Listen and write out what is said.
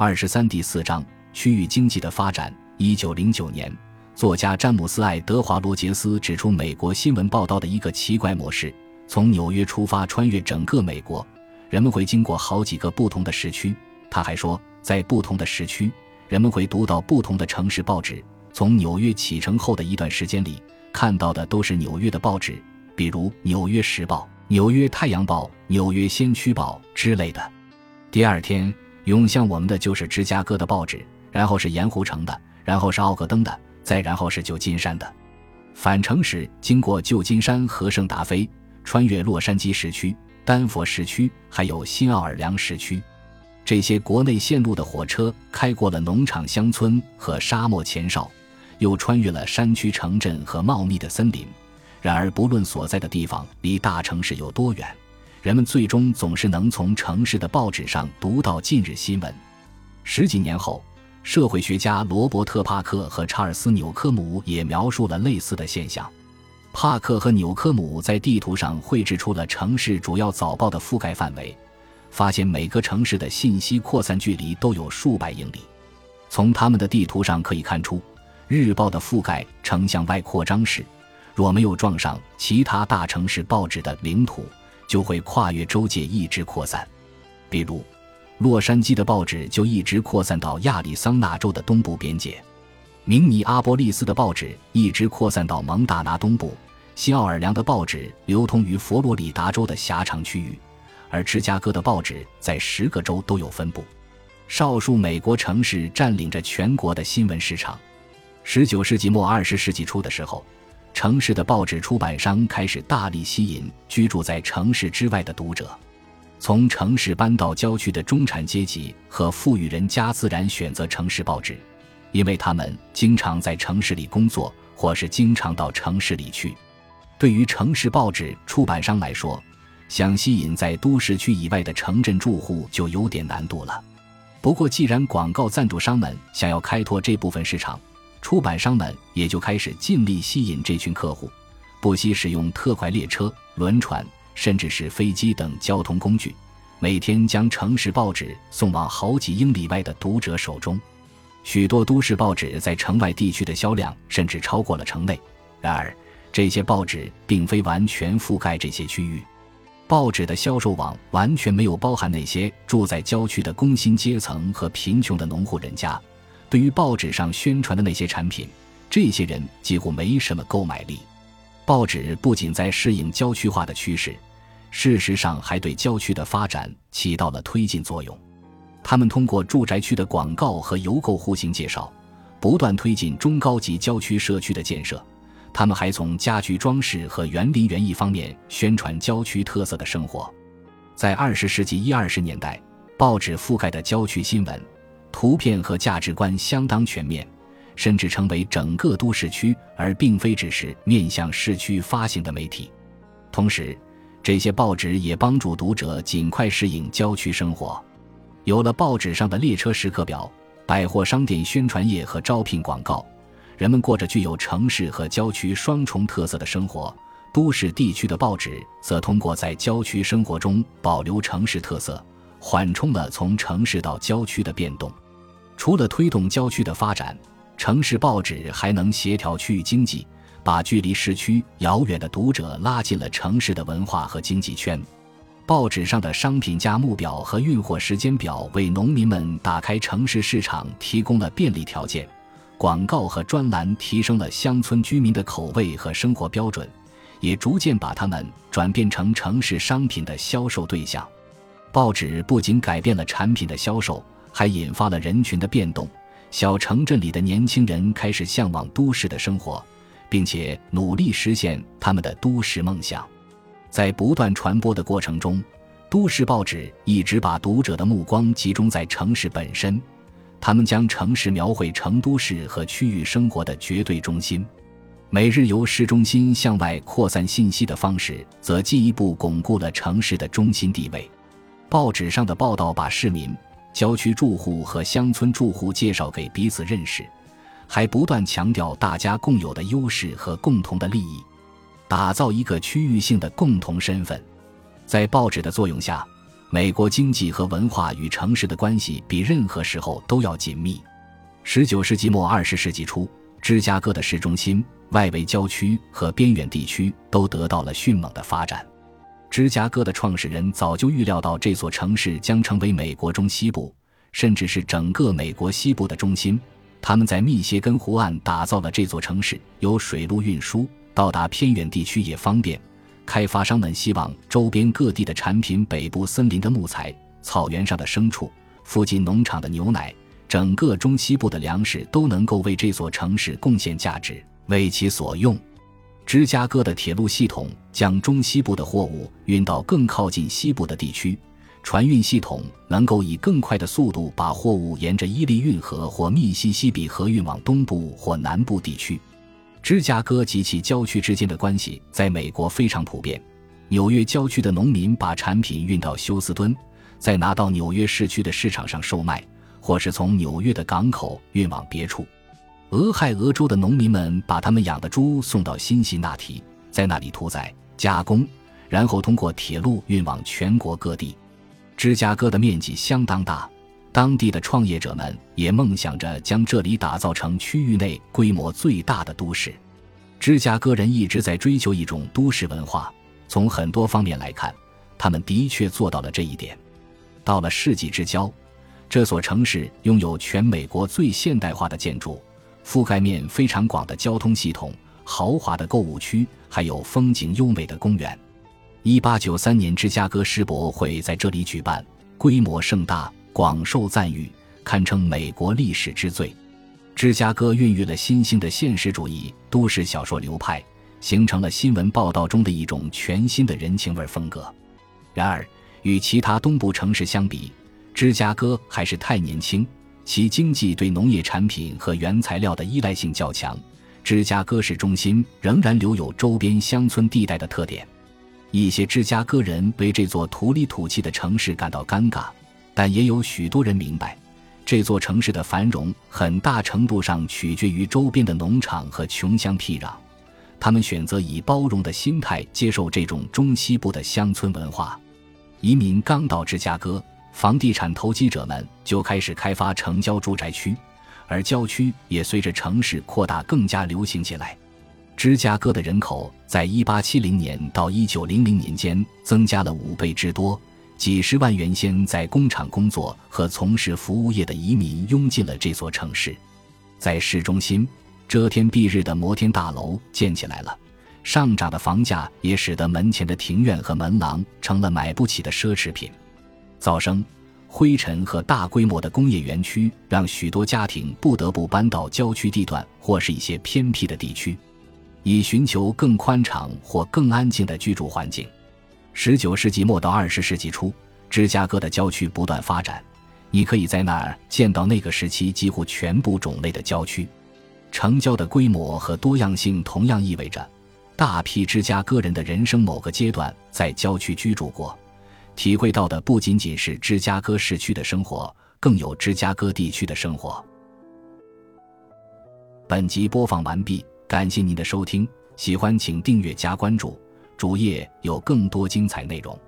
二十三第四章区域经济的发展。一九零九年，作家詹姆斯·爱德华·罗杰斯指出美国新闻报道的一个奇怪模式：从纽约出发，穿越整个美国，人们会经过好几个不同的时区。他还说，在不同的时区，人们会读到不同的城市报纸。从纽约启程后的一段时间里，看到的都是纽约的报纸，比如《纽约时报》。纽约太阳报、纽约先驱报之类的。第二天涌向我们的就是芝加哥的报纸，然后是盐湖城的，然后是奥格登的，再然后是旧金山的。返程时经过旧金山和圣达菲，穿越洛杉矶市区、丹佛市区，还有新奥尔良市区。这些国内线路的火车开过了农场、乡村和沙漠前哨，又穿越了山区城镇和茂密的森林。然而，不论所在的地方离大城市有多远，人们最终总是能从城市的报纸上读到近日新闻。十几年后，社会学家罗伯特·帕克和查尔斯·纽科姆也描述了类似的现象。帕克和纽科姆在地图上绘制出了城市主要早报的覆盖范围，发现每个城市的信息扩散距离都有数百英里。从他们的地图上可以看出，日报的覆盖呈向外扩张时。若没有撞上其他大城市报纸的领土，就会跨越州界一直扩散。比如，洛杉矶的报纸就一直扩散到亚利桑那州的东部边界；明尼阿波利斯的报纸一直扩散到蒙大拿东部；新奥尔良的报纸流通于佛罗里达州的狭长区域，而芝加哥的报纸在十个州都有分布。少数美国城市占领着全国的新闻市场。十九世纪末二十世纪初的时候。城市的报纸出版商开始大力吸引居住在城市之外的读者，从城市搬到郊区的中产阶级和富裕人家自然选择城市报纸，因为他们经常在城市里工作，或是经常到城市里去。对于城市报纸出版商来说，想吸引在都市区以外的城镇住户就有点难度了。不过，既然广告赞助商们想要开拓这部分市场，出版商们也就开始尽力吸引这群客户，不惜使用特快列车、轮船，甚至是飞机等交通工具，每天将城市报纸送往好几英里外的读者手中。许多都市报纸在城外地区的销量甚至超过了城内。然而，这些报纸并非完全覆盖这些区域，报纸的销售网完全没有包含那些住在郊区的工薪阶层和贫穷的农户人家。对于报纸上宣传的那些产品，这些人几乎没什么购买力。报纸不仅在适应郊区化的趋势，事实上还对郊区的发展起到了推进作用。他们通过住宅区的广告和邮购户型介绍，不断推进中高级郊区社区的建设。他们还从家具装饰和园林园艺方面宣传郊区特色的生活。在二十世纪一二十年代，报纸覆盖的郊区新闻。图片和价值观相当全面，甚至成为整个都市区，而并非只是面向市区发行的媒体。同时，这些报纸也帮助读者尽快适应郊区生活。有了报纸上的列车时刻表、百货商店宣传页和招聘广告，人们过着具有城市和郊区双重特色的生活。都市地区的报纸则通过在郊区生活中保留城市特色。缓冲了从城市到郊区的变动。除了推动郊区的发展，城市报纸还能协调区域经济，把距离市区遥远的读者拉进了城市的文化和经济圈。报纸上的商品价目表和运货时间表为农民们打开城市市场提供了便利条件。广告和专栏提升了乡村居民的口味和生活标准，也逐渐把他们转变成城市商品的销售对象。报纸不仅改变了产品的销售，还引发了人群的变动。小城镇里的年轻人开始向往都市的生活，并且努力实现他们的都市梦想。在不断传播的过程中，都市报纸一直把读者的目光集中在城市本身，他们将城市描绘成都市和区域生活的绝对中心。每日由市中心向外扩散信息的方式，则进一步巩固了城市的中心地位。报纸上的报道把市民、郊区住户和乡村住户介绍给彼此认识，还不断强调大家共有的优势和共同的利益，打造一个区域性的共同身份。在报纸的作用下，美国经济和文化与城市的关系比任何时候都要紧密。十九世纪末二十世纪初，芝加哥的市中心、外围郊区和边远地区都得到了迅猛的发展。芝加哥的创始人早就预料到这座城市将成为美国中西部，甚至是整个美国西部的中心。他们在密歇根湖岸打造了这座城市，有水路运输，到达偏远地区也方便。开发商们希望周边各地的产品、北部森林的木材、草原上的牲畜、附近农场的牛奶、整个中西部的粮食都能够为这座城市贡献价值，为其所用。芝加哥的铁路系统将中西部的货物运到更靠近西部的地区，船运系统能够以更快的速度把货物沿着伊利运河或密西西比河运往东部或南部地区。芝加哥及其郊区之间的关系在美国非常普遍。纽约郊区的农民把产品运到休斯敦，再拿到纽约市区的市场上售卖，或是从纽约的港口运往别处。俄亥俄州的农民们把他们养的猪送到辛辛那提，在那里屠宰、加工，然后通过铁路运往全国各地。芝加哥的面积相当大。当地的创业者们也梦想着将这里打造成区域内规模最大的都市。芝加哥人一直在追求一种都市文化，从很多方面来看，他们的确做到了这一点。到了世纪之交，这所城市拥有全美国最现代化的建筑，覆盖面非常广的交通系统、豪华的购物区，还有风景优美的公园。一八九三年，芝加哥世博会在这里举办，规模盛大。广受赞誉，堪称美国历史之最。芝加哥孕育了新兴的现实主义都市小说流派，形成了新闻报道中的一种全新的人情味风格。然而，与其他东部城市相比，芝加哥还是太年轻，其经济对农业产品和原材料的依赖性较强。芝加哥市中心仍然留有周边乡村地带的特点。一些芝加哥人为这座土里土气的城市感到尴尬。但也有许多人明白，这座城市的繁荣很大程度上取决于周边的农场和穷乡僻壤。他们选择以包容的心态接受这种中西部的乡村文化。移民刚到芝加哥，房地产投机者们就开始开发城郊住宅区，而郊区也随着城市扩大更加流行起来。芝加哥的人口在1870年到1900年间增加了五倍之多。几十万原先在工厂工作和从事服务业的移民涌进了这座城市，在市中心，遮天蔽日的摩天大楼建起来了。上涨的房价也使得门前的庭院和门廊成了买不起的奢侈品。噪声、灰尘和大规模的工业园区让许多家庭不得不搬到郊区地段或是一些偏僻的地区，以寻求更宽敞或更安静的居住环境。十九世纪末到二十世纪初，芝加哥的郊区不断发展，你可以在那儿见到那个时期几乎全部种类的郊区。城郊的规模和多样性同样意味着，大批芝加哥人的人生某个阶段在郊区居住过，体会到的不仅仅是芝加哥市区的生活，更有芝加哥地区的生活。本集播放完毕，感谢您的收听，喜欢请订阅加关注。主页有更多精彩内容。